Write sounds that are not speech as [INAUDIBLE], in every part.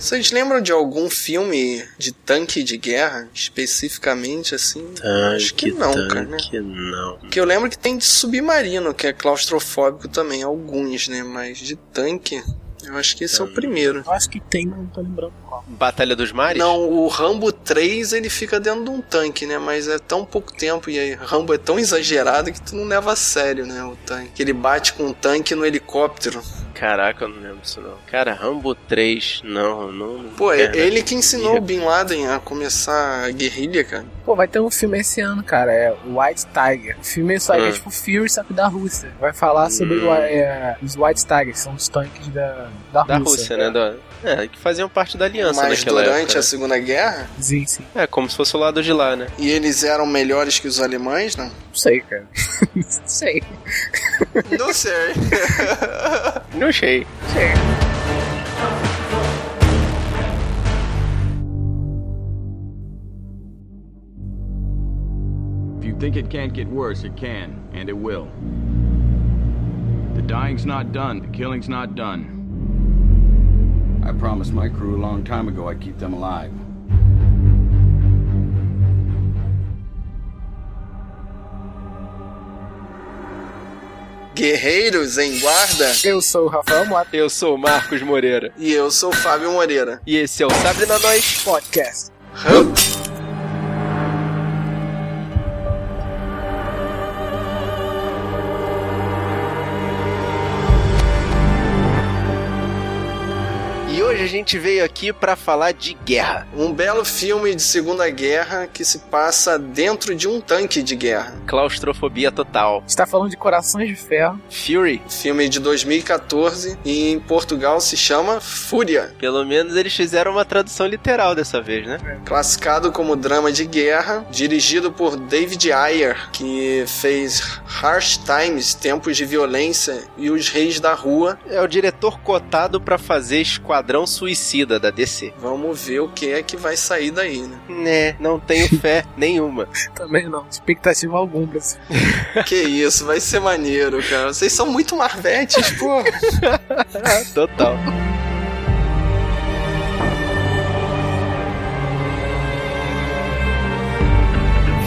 Vocês lembram de algum filme de tanque de guerra, especificamente, assim? Tanque, Acho que não, cara, né? tanque, não. Que eu lembro que tem de submarino, que é claustrofóbico também, alguns, né? Mas de tanque, eu acho que esse é o primeiro. Eu acho que tem, mas não tô lembrando qual. Batalha dos Mares? Não, o Rambo 3 ele fica dentro de um tanque, né? Mas é tão pouco tempo e aí Rambo é tão exagerado que tu não leva a sério, né? O tanque. Que ele bate com um tanque no helicóptero. Caraca, eu não lembro disso não. Cara, Rambo 3, não, não. Pô, é ele que ensinou o Bin Laden a começar a guerrilha, cara. Pô, vai ter um filme esse ano, cara. É White Tiger. O filme só é Hum. tipo Fury, só que da Rússia. Vai falar sobre Hum. o, é, os White Tigers, que são os tanques da, da, Da Rússia. Rússia, né? Da... É, que faziam parte da aliança Mas naquela durante época. a Segunda Guerra, Sim, sim. É, como se fosse o lado de lá, né? e eles eram melhores que os alemães, não? Não sei, cara. [LAUGHS] não sei. Não sei. [LAUGHS] Não sei. sei. If you think it can't get worse, it can, and it will. The dying's not done, the killing's not done. I promised my crew a long time ago I'd keep them alive. Guerreiros em guarda. Eu sou o Rafael Mota, Eu sou o Marcos Moreira. E eu sou o Fábio Moreira. E esse é o Sabre na Nós. podcast. Gente veio aqui pra falar de guerra. Um belo filme de Segunda Guerra que se passa dentro de um tanque de guerra. Claustrofobia total. Está falando de Corações de Ferro. Fury. Filme de 2014 e em Portugal se chama Fúria. Pelo menos eles fizeram uma tradução literal dessa vez, né? Classificado como drama de guerra, dirigido por David Ayer, que fez Harsh Times, Tempos de Violência e Os Reis da Rua. É o diretor cotado pra fazer Esquadrão Suicida da DC. Vamos ver o que é que vai sair daí, né? Né, não tenho [LAUGHS] fé nenhuma. Também não. Expectativa alguma pra esse [LAUGHS] que isso, vai ser maneiro, cara. Vocês são muito marvetes, pô. [LAUGHS] Total.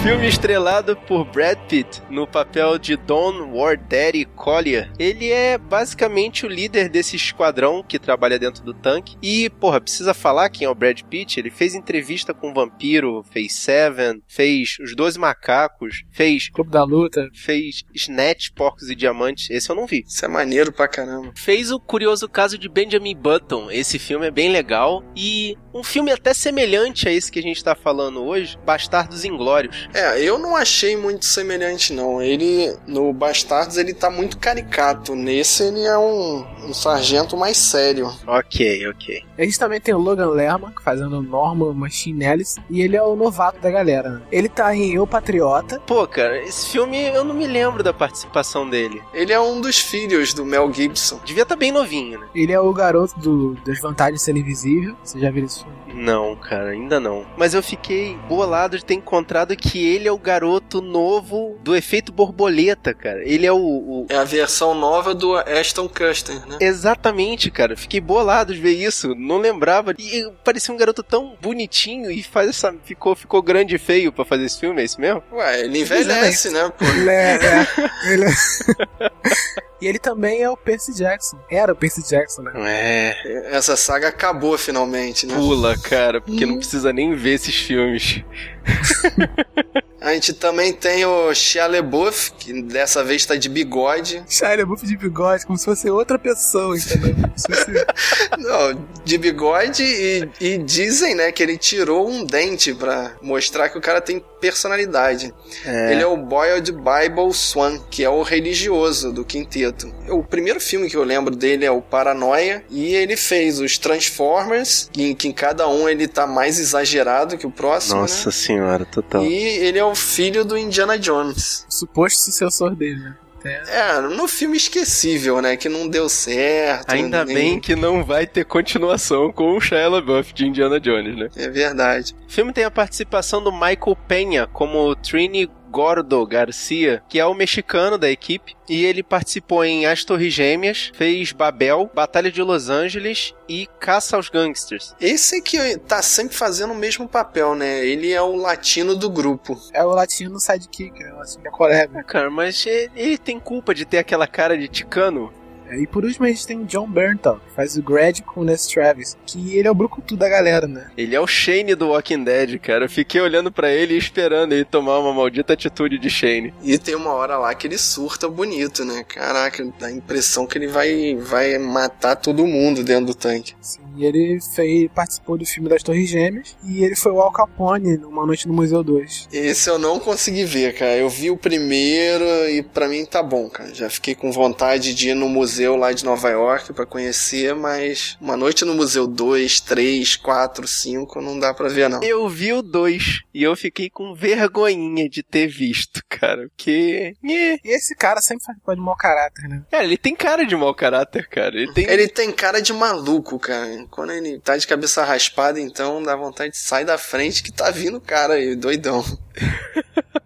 Filme estrelado por Brad Pitt no papel de Don War Daddy Collier. Ele é basicamente o líder desse esquadrão que trabalha dentro do tanque. E, porra, precisa falar quem é o Brad Pitt? Ele fez entrevista com o Vampiro, fez Seven, fez Os Doze Macacos, fez Clube da Luta. fez Snatch, Porcos e Diamantes. Esse eu não vi. Isso é maneiro pra caramba. Fez o curioso caso de Benjamin Button. Esse filme é bem legal. E um filme até semelhante a esse que a gente tá falando hoje, Bastardos Inglórios. É, eu não achei muito semelhante, não. Ele, no Bastardos, ele tá muito caricato. Nesse, ele é um, um sargento mais sério. Ok, ok. A gente também tem o Logan Lerman, fazendo Norman Machine Ellis, e ele é o novato da galera. né? Ele tá em Eu Patriota. Pô, cara, esse filme eu não me lembro da participação dele. Ele é um dos filhos do Mel Gibson. Devia estar bem novinho, né? Ele é o garoto do, das vantagens de ser invisível. Você já viu esse filme? Não, cara, ainda não. Mas eu fiquei bolado de ter encontrado que ele é o garoto novo do efeito borboleta, cara. Ele é o- o, É a versão nova do Ashton Kutcher, né? Exatamente, cara. Fiquei bolado de ver isso. Não lembrava. E parecia um garoto tão bonitinho e faz essa. Ficou, ficou grande e feio pra fazer esse filme, é isso mesmo? Ué, ele envelhece, né, pô? Ele é. é, [LAUGHS] ele é- [LAUGHS] e ele também é o Percy Jackson. Era o Percy Jackson, né? É. Essa saga acabou finalmente, né? Pula, cara, porque não precisa nem ver esses filmes. [LAUGHS] A gente também tem o Shia LaBeouf, que dessa vez tá de bigode. Shia LaBeouf de bigode, como se fosse outra pessoa, entendeu? Fosse- [LAUGHS] Não, de bigode e, e dizem, né, que ele tirou um dente pra mostrar que o cara tem personalidade. Ele é o Boiled Bible Swan, que é o religioso do quinteto. O primeiro filme que eu lembro dele é o Paranoia, e ele fez os Transformers, em que em cada um ele tá mais exagerado que o próximo, Nossa né? senhora, total. E ele é o filho do Indiana Jones. o suposto sucessor dele, né? É, no filme esquecível, né? Que não deu certo. Ainda nem- bem que não vai ter continuação com o Shia LaBeouf de Indiana Jones, né? É verdade. O filme tem a participação do Michael Penha como Trini Gordo Garcia, que é o mexicano da equipe, e ele participou em As Torres Gêmeas, fez Babel, Batalha de Los Angeles e Caça aos Gangsters. Esse que tá sempre fazendo o mesmo papel, né? Ele é o latino do grupo. É o latino sidekick, é o latino da Coreia. É, cara, mas ele, ele tem culpa de ter aquela cara de ticano? E por último a gente tem o John Bernthal, que faz o Grad com o Ness Travis, que ele é o brucutu da galera, né? Ele é o Shane do Walking Dead, cara. Eu fiquei olhando para ele e esperando ele tomar uma maldita atitude de Shane. E tem uma hora lá que ele surta bonito, né? Caraca, dá a impressão que ele vai, vai matar todo mundo dentro do tanque. Sim, e ele fez, participou do filme das Torres Gêmeas e ele foi o Al Capone numa noite no Museu 2. Esse eu não consegui ver, cara. Eu vi o primeiro e para mim tá bom, cara. Já fiquei com vontade de ir no museu museu lá de Nova York para conhecer, mas uma noite no museu 2, 3, 4, 5 não dá pra ver não. Eu vi o 2 e eu fiquei com vergonhinha de ter visto, [LAUGHS] cara, porque... E esse cara sempre faz de mau caráter, né? É, ele tem cara de mau caráter, cara. Ele tem... ele tem cara de maluco, cara. Quando ele tá de cabeça raspada, então dá vontade de sair da frente que tá vindo o cara aí, doidão. [LAUGHS]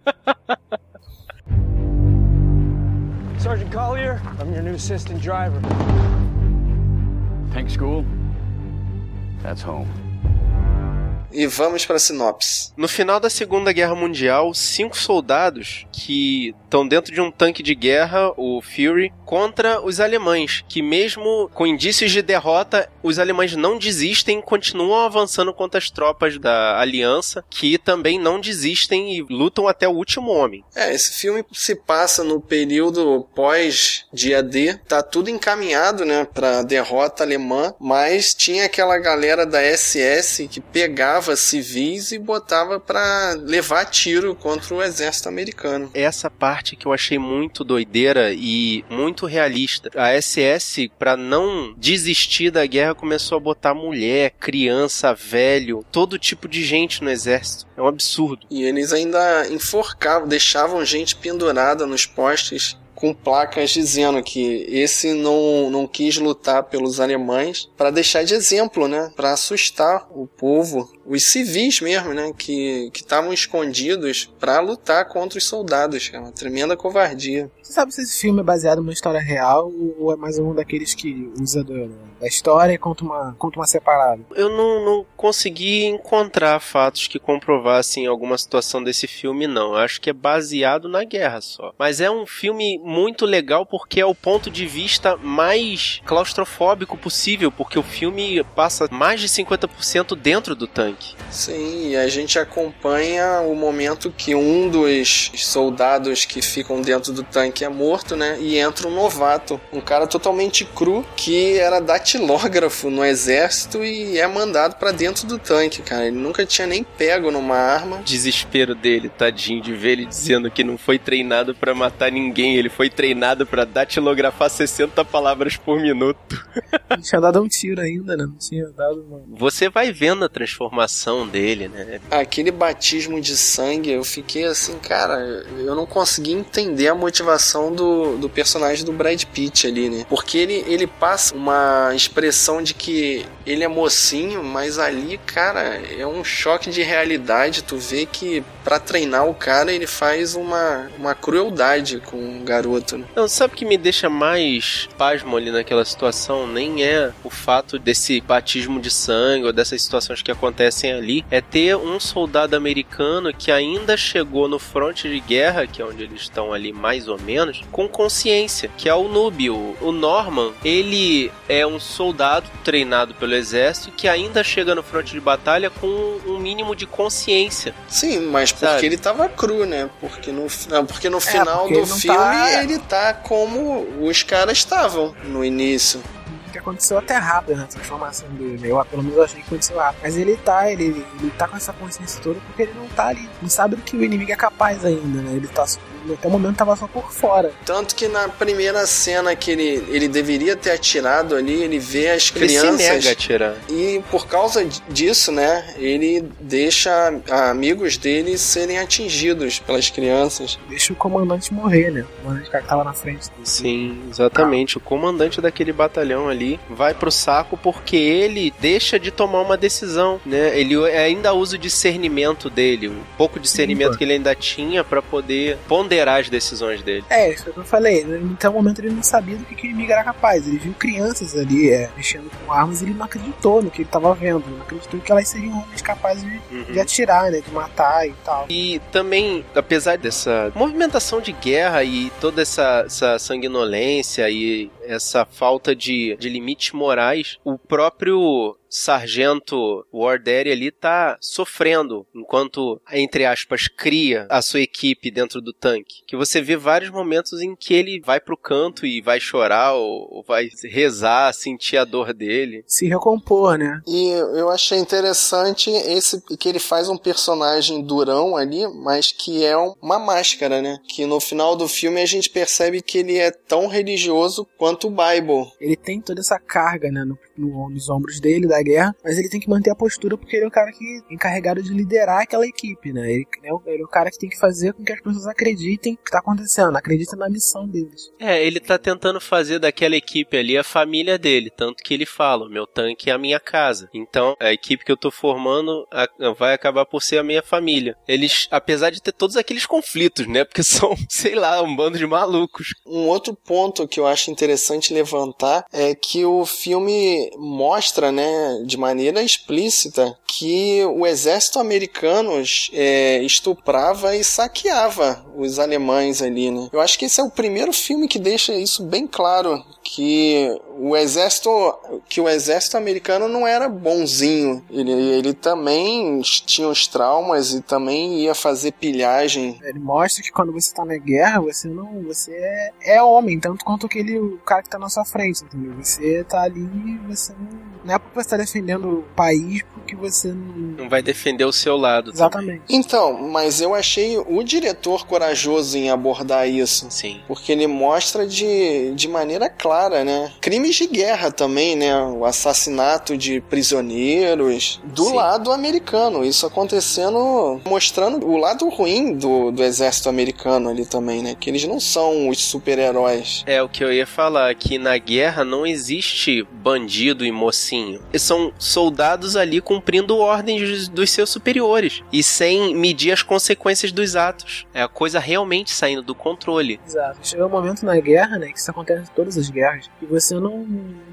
Sergeant Collier, I'm your new assistant driver. Tank school? That's home. E vamos para a sinopse. No final da Segunda Guerra Mundial, cinco soldados que estão dentro de um tanque de guerra, o Fury, contra os alemães, que mesmo com indícios de derrota, os alemães não desistem, continuam avançando contra as tropas da aliança, que também não desistem e lutam até o último homem. É, esse filme se passa no período pós dia D, tá tudo encaminhado, né, para derrota alemã, mas tinha aquela galera da SS que pegava civis e botava para levar tiro contra o exército americano. Essa parte que eu achei muito doideira e muito realista. A SS, para não desistir da guerra, começou a botar mulher, criança, velho, todo tipo de gente no exército. É um absurdo. E eles ainda enforcavam, deixavam gente pendurada nos postes com placas dizendo que esse não, não quis lutar pelos alemães para deixar de exemplo, né? Para assustar o povo, os civis mesmo, né? Que estavam escondidos para lutar contra os soldados. É uma tremenda covardia. Você sabe se esse filme é baseado numa história real ou é mais um daqueles que usa do, da história e conta uma, conta uma separada? Eu não, não consegui encontrar fatos que comprovassem alguma situação desse filme, não. Eu acho que é baseado na guerra só. Mas é um filme muito legal porque é o ponto de vista mais claustrofóbico possível, porque o filme passa mais de 50% dentro do tanque. Sim, e a gente acompanha o momento que um dos soldados que ficam dentro do tanque que é morto, né? E entra um novato, um cara totalmente cru que era datilógrafo no exército e é mandado para dentro do tanque, cara. Ele nunca tinha nem pego numa arma. Desespero dele, tadinho, de ver ele dizendo que não foi treinado para matar ninguém, ele foi treinado para datilografar 60 palavras por minuto. Não tinha dado um tiro ainda, né? Não tinha dado uma... Você vai vendo a transformação dele, né? Aquele batismo de sangue, eu fiquei assim, cara, eu não consegui entender a motivação do, do personagem do Brad Pitt ali, né? Porque ele, ele passa uma expressão de que ele é mocinho, mas ali, cara, é um choque de realidade. Tu vê que para treinar o cara ele faz uma, uma crueldade com o garoto. Né? Não, sabe o que me deixa mais pasmo ali naquela situação? Nem é o fato desse batismo de sangue ou dessas situações que acontecem ali, é ter um soldado americano que ainda chegou no fronte de guerra, que é onde eles estão ali mais ou menos com consciência, que é o Núbio. O Norman, ele é um soldado treinado pelo exército que ainda chega no fronte de batalha com um mínimo de consciência. Sim, mas porque sabe? ele tava cru, né? Porque no, não, porque no é, final porque do filme tá... ele tá como os caras estavam no início que aconteceu até rápido na transformação dele. Eu, pelo menos, eu achei que aconteceu rápido. Mas ele tá, ele, ele tá com essa consciência toda porque ele não tá ali. Não sabe do que o inimigo é capaz ainda, né? Ele tá até o momento tava só por fora. Tanto que na primeira cena que ele, ele deveria ter atirado ali, ele vê as Ele crianças. se nega a atirar. E por causa disso, né, ele deixa amigos dele serem atingidos pelas crianças. Deixa o comandante morrer, né? O comandante que tava na frente dele. Sim, exatamente. O comandante daquele batalhão ali vai pro saco porque ele deixa de tomar uma decisão, né? Ele ainda usa o discernimento dele, um pouco de discernimento Sim, que ele ainda tinha pra poder ponderar as decisões dele. É, isso que eu falei. Então, no momento ele não sabia do que, que o inimigo era capaz. Ele viu crianças ali é, mexendo com armas e ele não acreditou no que ele tava vendo. Não acreditou que elas seriam homens capazes de, Uhum. de atirar, né? De matar e tal. E também, apesar dessa movimentação de guerra e toda essa, essa sanguinolência e essa falta de, de limites morais, o próprio sargento Warderi ali tá sofrendo enquanto, entre aspas, cria a sua equipe dentro do tanque. Que você vê vários momentos em que ele vai pro canto e vai chorar ou, ou vai rezar, sentir a dor dele. Se recompor, né? E eu achei interessante esse que ele faz um personagem durão ali, mas que é uma máscara, né? Que no final do filme a gente percebe que ele é tão religioso quanto o Bible. Ele tem toda essa carga, né? No, no- nos ombros dele da guerra, mas ele tem que manter a postura porque ele é o cara que é encarregado de liderar aquela equipe, né? Ele, é o- ele é o cara que tem que fazer com que as pessoas acreditem no que tá acontecendo, acreditem na missão deles. É, ele tá tentando fazer daquela equipe ali a família dele, tanto que ele fala, meu tanque é a minha casa. Então, a equipe que eu tô formando a- vai acabar por ser a minha família. Eles, apesar de ter todos aqueles conflitos, né? Porque [LAUGHS] são, sei lá, um bando de malucos. Um outro ponto que eu acho interessante levantar é que o filme mostra, né, de maneira explícita, que o exército americano é, estuprava e saqueava os alemães ali, né? Eu acho que esse é o primeiro filme que deixa isso bem claro, que o exército, que o exército americano não era bonzinho. Ele, ele também tinha os traumas e também ia fazer pilhagem Ele mostra que quando você tá na guerra, você não. Você é, é homem, tanto quanto aquele o cara que tá na sua frente, entendeu? Você tá ali, você não. Não é porque você tá defendendo o país porque você não. Não vai defender o seu lado. Exatamente. Então, mas eu achei o diretor corajoso em abordar isso. também. Sim. Porque ele mostra de, de maneira clara, né? Crimes de guerra também, né? O assassinato de prisioneiros do Sim. lado americano. Isso acontecendo, mostrando o lado ruim do, do exército americano ali também, né? Que eles não são os super-heróis. É o que eu ia falar, que na guerra não existe bandido e mocinho. Eles são soldados ali cumprindo ordens dos- dos seus superiores e sem medir as consequências dos atos. É a coisa realmente saindo do controle. Exato. Chega um momento na guerra, né? Que isso acontece em todas as guerras, que você não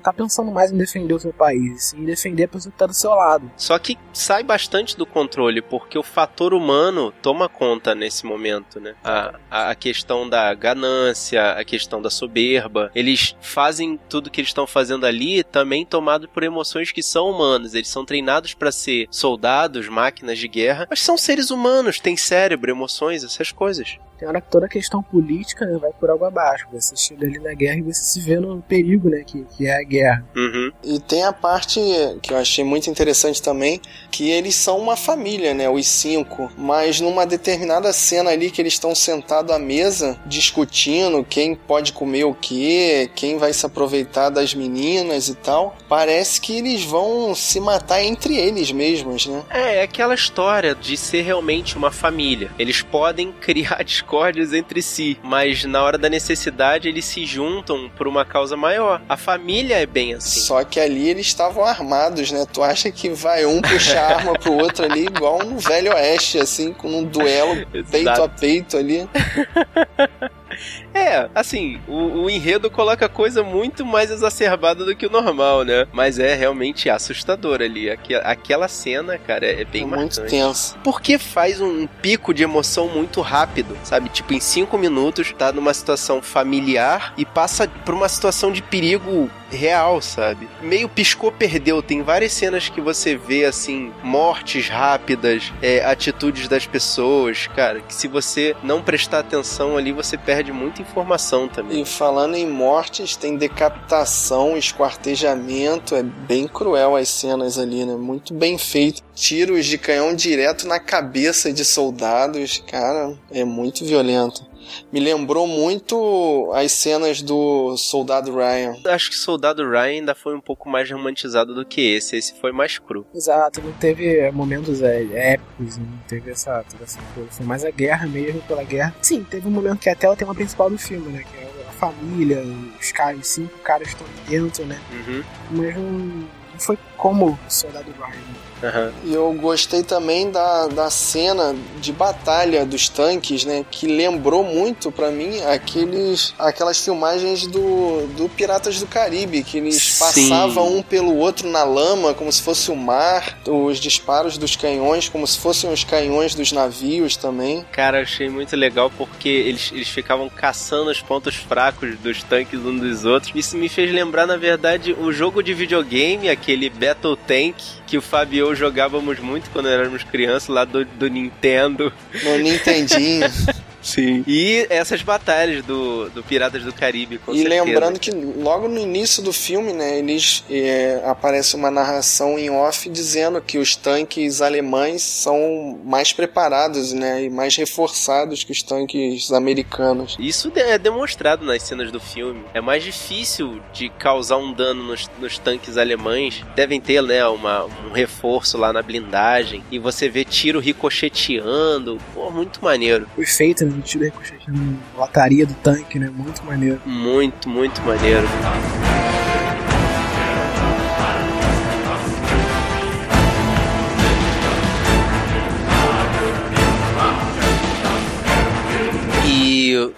tá pensando mais em defender o seu país, em defender a pessoa que tá do seu lado. Só que sai bastante do controle, porque o fator humano toma conta nesse momento, né? A, a, a questão da ganância, a questão da soberba. Eles fazem tudo que eles estão fazendo ali também tomado por emoções que são humanas. Eles são treinados para ser soldados, máquinas de guerra, mas são seres humanos, têm cérebro, emoções, essas coisas. Tem hora que toda a questão política né, vai por água abaixo. Você chega ali na guerra e você se vê no perigo, né? Que, que é a guerra. Uhum. E tem a parte que eu achei muito interessante também, que eles são uma família, né? Os cinco. Mas numa determinada cena ali que eles estão sentados à mesa, discutindo quem pode comer o que, quem vai se aproveitar das meninas e tal, parece que eles vão se matar entre eles mesmos, né? É, é aquela história de ser realmente uma família. Eles podem [LAUGHS] criar discórdias entre si, mas na hora da necessidade eles se juntam por uma causa maior. A família é bem assim. Só que ali eles estavam armados, né? Tu acha que vai um puxar a arma pro outro ali, igual no Velho Oeste, assim, com um duelo [LAUGHS] peito a peito ali. É, assim, o, o enredo coloca coisa muito mais exacerbada do que o normal, né? Mas é realmente assustador ali. Aque- aquela cena, cara, é bem É muito marcante. tenso. Porque faz um pico de emoção muito rápido, sabe? Tipo, em cinco minutos tá numa situação familiar e passa por uma situação de perigo real, sabe? Meio piscou, perdeu. Tem várias cenas que você vê, assim, mortes rápidas, é, atitudes das pessoas, cara, que se você não prestar atenção ali, você perde muita informação também. E falando em mortes, tem decapitação, esquartejamento, é bem cruel as cenas ali, né? Muito bem feito. Tiros de canhão direto na cabeça de soldados, cara, é muito violento. Me lembrou muito as cenas do Soldado Ryan. Acho que Soldado Ryan ainda foi um pouco mais romantizado do que esse. Esse foi mais cru. Exato, não teve momentos é, épicos, não teve essa, toda essa coisa. Foi mais a guerra mesmo pela guerra. Sim, teve um momento que até o tema principal do filme, né? Que é a família, os caras, os cinco caras estão dentro, né? Uhum. Mas não, não foi como Soldado Ryan. Uhum. E eu gostei também da, da cena de batalha dos tanques, né? Que lembrou muito para mim aqueles, aquelas filmagens do, do Piratas do Caribe, que eles Sim. passavam um pelo outro na lama, como se fosse o mar, os disparos dos canhões, como se fossem os canhões dos navios também. Cara, achei muito legal porque eles, eles ficavam caçando os pontos fracos dos tanques uns dos outros. Isso me fez lembrar, na verdade, o jogo de videogame, aquele Battle Tank, que o Fabio e eu jogávamos muito quando éramos crianças, lá do, do Nintendo. No Nintendinho. [LAUGHS] Sim. E essas batalhas do, do Piratas do Caribe, com e certeza. lembrando que logo no início do filme, né, eles é, aparece uma narração em off dizendo que os tanques alemães são mais preparados, né, e mais reforçados que os tanques americanos. Isso é demonstrado nas cenas do filme. É mais difícil de causar um dano nos, nos tanques alemães. Devem ter, né, uma, um reforço lá na blindagem. E você vê tiro ricocheteando. Pô, muito maneiro. O efeito né, do tiro ricocheteando na lataria do tanque, né? Muito maneiro. Muito, muito maneiro.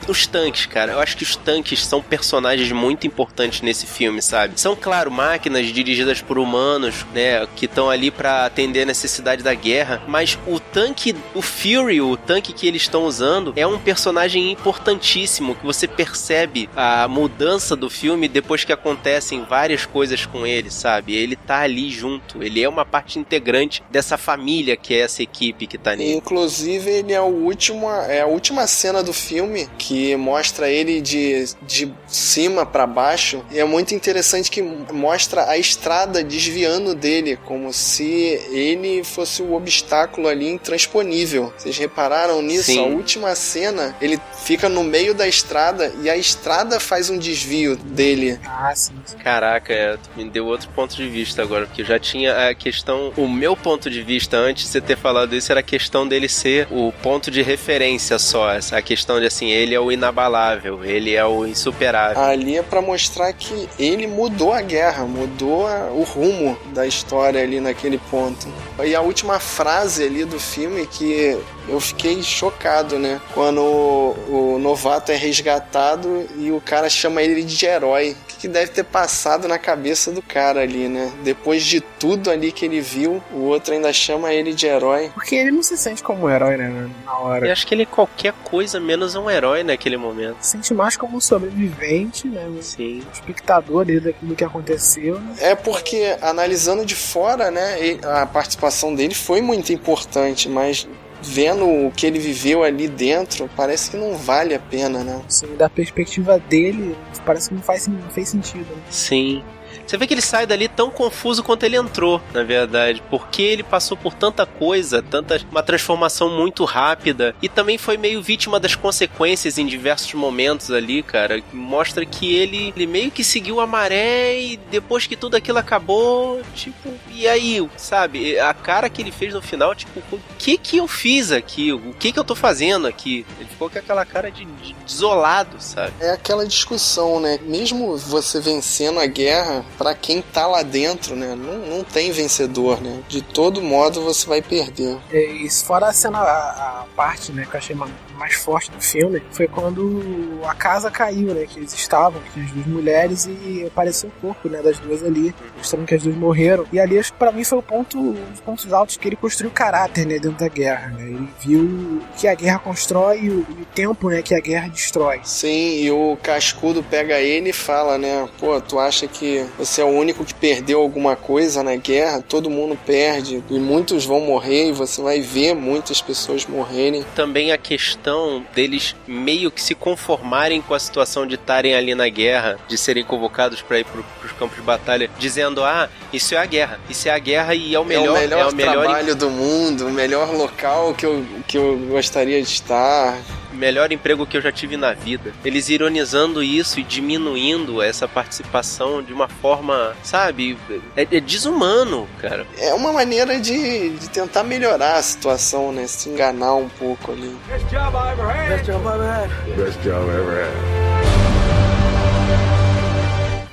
Os tanques, cara, eu acho que os tanques são personagens muito importantes nesse filme, sabe? São, claro, máquinas dirigidas por humanos, né, que estão ali pra atender a necessidade da guerra, mas o tanque, o Fury, o tanque que eles estão usando, é um personagem importantíssimo que você percebe a mudança do filme depois que acontecem várias coisas com ele, sabe? Ele tá ali junto, ele é uma parte integrante dessa família que é essa equipe que tá nele. Inclusive, ele é o último, é a última cena do filme que mostra ele de, de cima para baixo. E é muito interessante que mostra a estrada desviando dele, como se ele fosse o obstáculo ali intransponível. Vocês repararam nisso? Sim. A última cena, ele fica no meio da estrada e a estrada faz um desvio dele. Ah, sim. Caraca, é, me deu outro ponto de vista agora, porque eu já tinha a questão. O meu ponto de vista antes de você ter falado isso era a questão dele ser o ponto de referência só. Essa a questão de assim, ele é o inabalável, ele é o insuperável. Ali é pra mostrar que ele mudou a guerra, mudou a- o rumo da história ali naquele ponto. E a última frase ali do filme que eu fiquei chocado, né? Quando o, o novato é resgatado e o cara chama ele de herói. Que, deve ter passado na cabeça do cara ali, né? Depois de tudo ali que ele viu, o outro ainda chama ele de herói. Porque ele não se sente como um herói, né? Na Eu hora. acho que ele é qualquer coisa menos um herói naquele momento. Se sente mais como um sobrevivente, né? Um Sim. espectador ali daquilo que aconteceu. Né? É porque, analisando de fora, né, a participação dele foi muito importante, mas vendo o que ele viveu ali dentro, parece que não vale a pena, né? Assim, da perspectiva dele, parece que não, faz, não fez sentido. Né? Sim. Você vê que ele sai dali tão confuso quanto ele entrou, na verdade, porque ele passou por tanta coisa, tanta uma transformação muito rápida e também foi meio vítima das consequências em diversos momentos ali, cara. Mostra que ele, ele meio que seguiu a maré e depois que tudo aquilo acabou, tipo, e aí, sabe? A cara que ele fez no final, tipo, o que que eu fiz aqui? O que que eu tô fazendo aqui? Ele ficou com aquela cara de, de desolado, sabe? É aquela discussão, né? Mesmo você vencendo a guerra, pra quem tá lá dentro, né? Não, não tem vencedor, né? De todo modo você vai perder. E fora a cena, a, a parte né, que eu achei ma- mais forte do filme, foi quando a casa caiu, né? Que eles estavam, que as duas mulheres e apareceu o corpo né, das duas ali, mostrando que as duas morreram. E ali, pra mim foi o ponto, um dos pontos altos que ele construiu caráter, né? Dentro da guerra, né? Ele viu o que a guerra constrói e o, e o tempo, né? Que a guerra destrói. Sim, e o cascudo pega ele e fala, né? Pô, tu acha que você é o único que perdeu alguma coisa na guerra? Todo mundo perde e muitos vão morrer e você vai ver muitas pessoas morrerem. também a questão deles meio que se conformarem com a situação de estarem ali na guerra, de serem convocados para ir para os campos de batalha, dizendo: ah, isso é a guerra, isso é a guerra e é o melhor, é o melhor, é o melhor trabalho do mundo, o melhor local que eu, que eu gostaria de estar. Melhor emprego que eu já tive na vida. Eles ironizando isso e diminuindo essa participação de uma forma, sabe, é, é desumano, cara. É uma maneira de, de tentar melhorar a situação, né? Se enganar um pouco ali. Best job I ever had. Best job I ever had. Best job I ever had.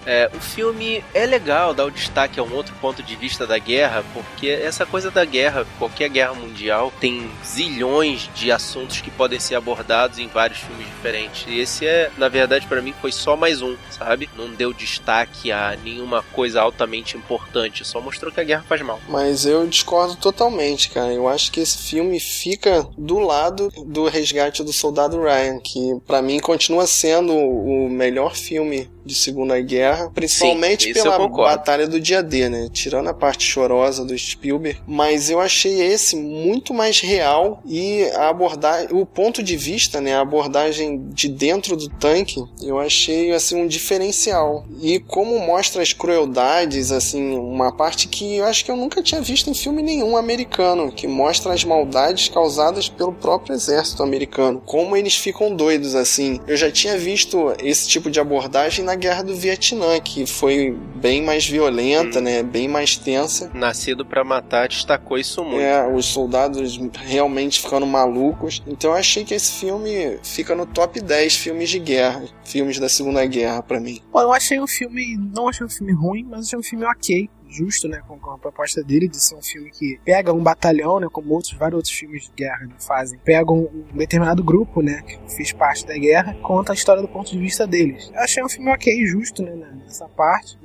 É, o filme é legal dar o destaque a um outro ponto de vista da guerra, porque essa coisa da guerra, qualquer guerra mundial, tem zilhões de assuntos que podem ser abordados em vários filmes diferentes. E esse é, na verdade, para mim foi só mais um, sabe? Não deu destaque a nenhuma coisa altamente importante, só mostrou que a guerra faz mal. Mas eu discordo totalmente, cara. Eu acho que esse filme fica do lado do resgate do soldado Ryan, que para mim continua sendo o melhor filme de Segunda Guerra, principalmente Sim, pela. Batalha do Dia D, né? Tirando a parte chorosa do Spielberg, mas eu achei esse muito mais real e a abordagem, o ponto de vista, né, a abordagem de dentro do tanque, eu achei assim um diferencial. E como mostra as crueldades, assim, uma parte que eu acho que eu nunca tinha visto em filme nenhum americano, que mostra as maldades causadas pelo próprio exército americano, como eles ficam doidos assim. Eu já tinha visto esse tipo de abordagem na Guerra do Vietnã, que foi bem mais violenta, né, bem mais tensa. Nascido pra matar destacou isso muito. É, os soldados realmente ficando malucos. Então eu achei que esse filme fica no top 10 filmes de guerra, filmes da Segunda Guerra pra mim. Bom, eu achei um filme. Não achei um filme ruim, mas achei um filme ok. Justo, né? Com, com a proposta dele de ser um filme que pega um batalhão, né? Como outros, vários outros filmes de guerra né, fazem. Pega um, um determinado grupo, né? Que fez parte da guerra, conta a história do ponto de vista deles. Eu achei um filme ok, justo, né? Nessa parte.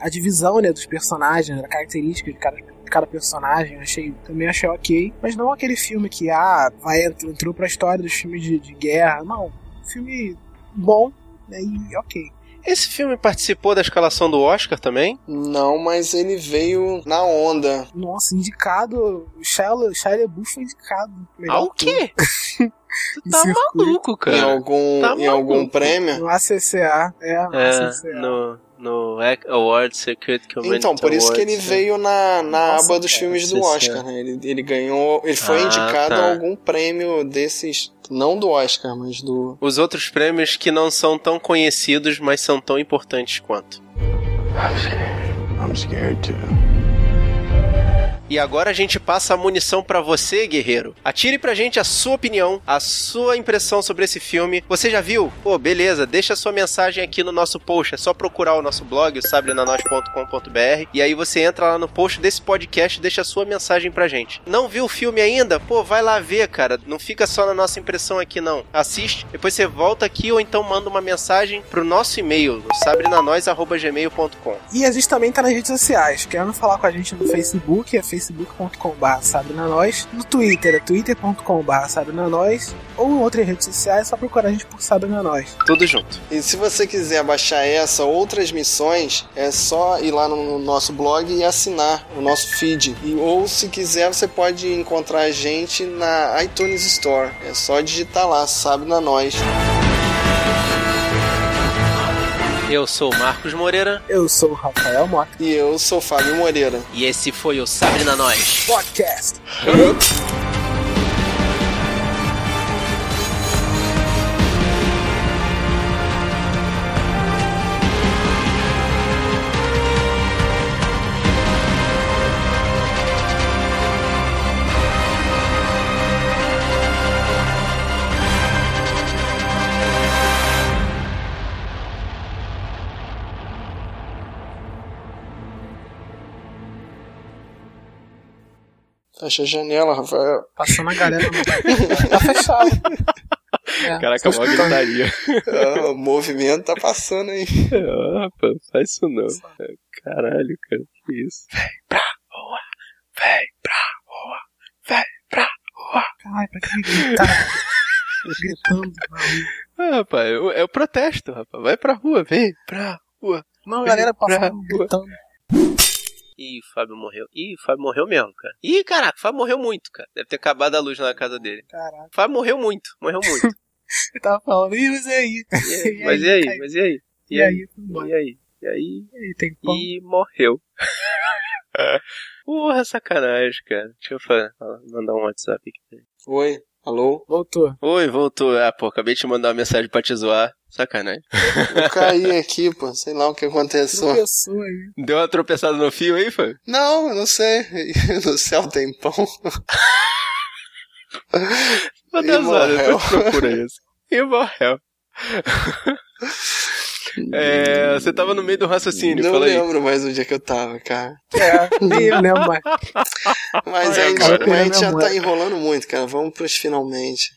A divisão, né? Dos personagens, né, da característica de cada cada personagem, achei, também achei ok, mas não aquele filme que, ah, vai, entrou pra história dos filmes de, de guerra, não, filme bom, né, e ok. Esse filme participou da escalação do Oscar também? Não, mas ele veio na onda. Nossa, indicado, o Shia, Shia LaBeouf foi indicado. melhor Ao quê? [LAUGHS] Tu tá circuito. maluco, Em cara. algum, Tá em algum maluco. prêmio. No ACCA, é, no É, ACCA. no, no Award Circuit Community Então, por isso que ele Awards, veio na, na Nossa, aba dos cara, filmes do sim. Oscar, né? Ele, ele ganhou. Ele foi Ah, indicado tá. a algum prêmio desses. Não do Oscar, mas do. Os outros prêmios que não são tão conhecidos, mas são tão importantes quanto. I'm scared. I'm scared too. E agora a gente passa a munição pra você, guerreiro. Atire pra gente a sua opinião, a sua impressão sobre esse filme. Você já viu? Pô, beleza, deixa sua mensagem aqui no nosso post. É só procurar o nosso blog, o sabrenanois.com.br, e aí você entra lá no post desse podcast e deixa a sua mensagem pra gente. Não viu o filme ainda? Pô, vai lá ver, cara. Não fica só na nossa impressão aqui, não. Assiste, depois você volta aqui ou então manda uma mensagem pro nosso e-mail, no sabrenanois.gmail.com. E a gente também tá nas redes sociais. Querendo falar com a gente no Facebook, é facebook.com.br. No Twitter, é twitter.com.br. Ou em outras redes sociais, é só procurar a gente por sabrenanois. Tudo junto. E se você quiser baixar essa ou outras missões, é só ir lá no nosso blog e assinar o nosso feed. E, ou se quiser, você pode encontrar a gente na iTunes Store. É só digitar lá, sabe na nós. Eu sou o Marcos Moreira Eu sou o Rafael Mota. E eu sou Fábio Moreira. e esse foi o Sabrina Nós. Podcast. Fecha a janela, Rafael. Passando a galera no... [LAUGHS] Tá fechado. É, Caraca, mó gritaria. Ah, o movimento tá passando aí. Ah, rapaz, faz isso não. Caralho, cara, que isso. Vem pra rua, vem pra rua, vem pra rua. Caralho, pra que gritar? Gritando. Não, Ah, rapaz, é o- é o protesto, rapaz. Vai pra rua, vem pra rua. não a galera passando, gritando. Ih, o Fábio morreu. Ih, o Fábio morreu mesmo, cara. Ih, caraca, o Fábio morreu muito, cara. Deve ter acabado a luz na casa dele. Caralho. [LAUGHS] O Fábio morreu muito, morreu muito. Eu tava falando, ih, mas e aí? E? Mas [LAUGHS] e aí? Mas e aí? E aí. E aí? E aí? E aí, tem pão? E morreu. [LAUGHS] Porra, sacanagem, cara. Deixa eu fa- mandar um WhatsApp aqui. Oi. Alô? Voltou. Oi, voltou. Ah, pô, acabei de te mandar uma mensagem pra te zoar. Sacanagem. Eu caí aqui, pô. Sei lá o que aconteceu. Tropeçou aí. Deu uma tropeçada no fio aí, foi? Não, não sei. [LAUGHS] No céu tem pão. Meu Deus, olha, procura isso. E morreu. [LAUGHS] É, você tava no meio do raciocínio, não aí. lembro mais onde é que eu tava, cara. É, nem eu lembro mais. Mas Ai, a gente, cara, mas a gente já tá enrolando muito, cara. Vamos pros finalmente.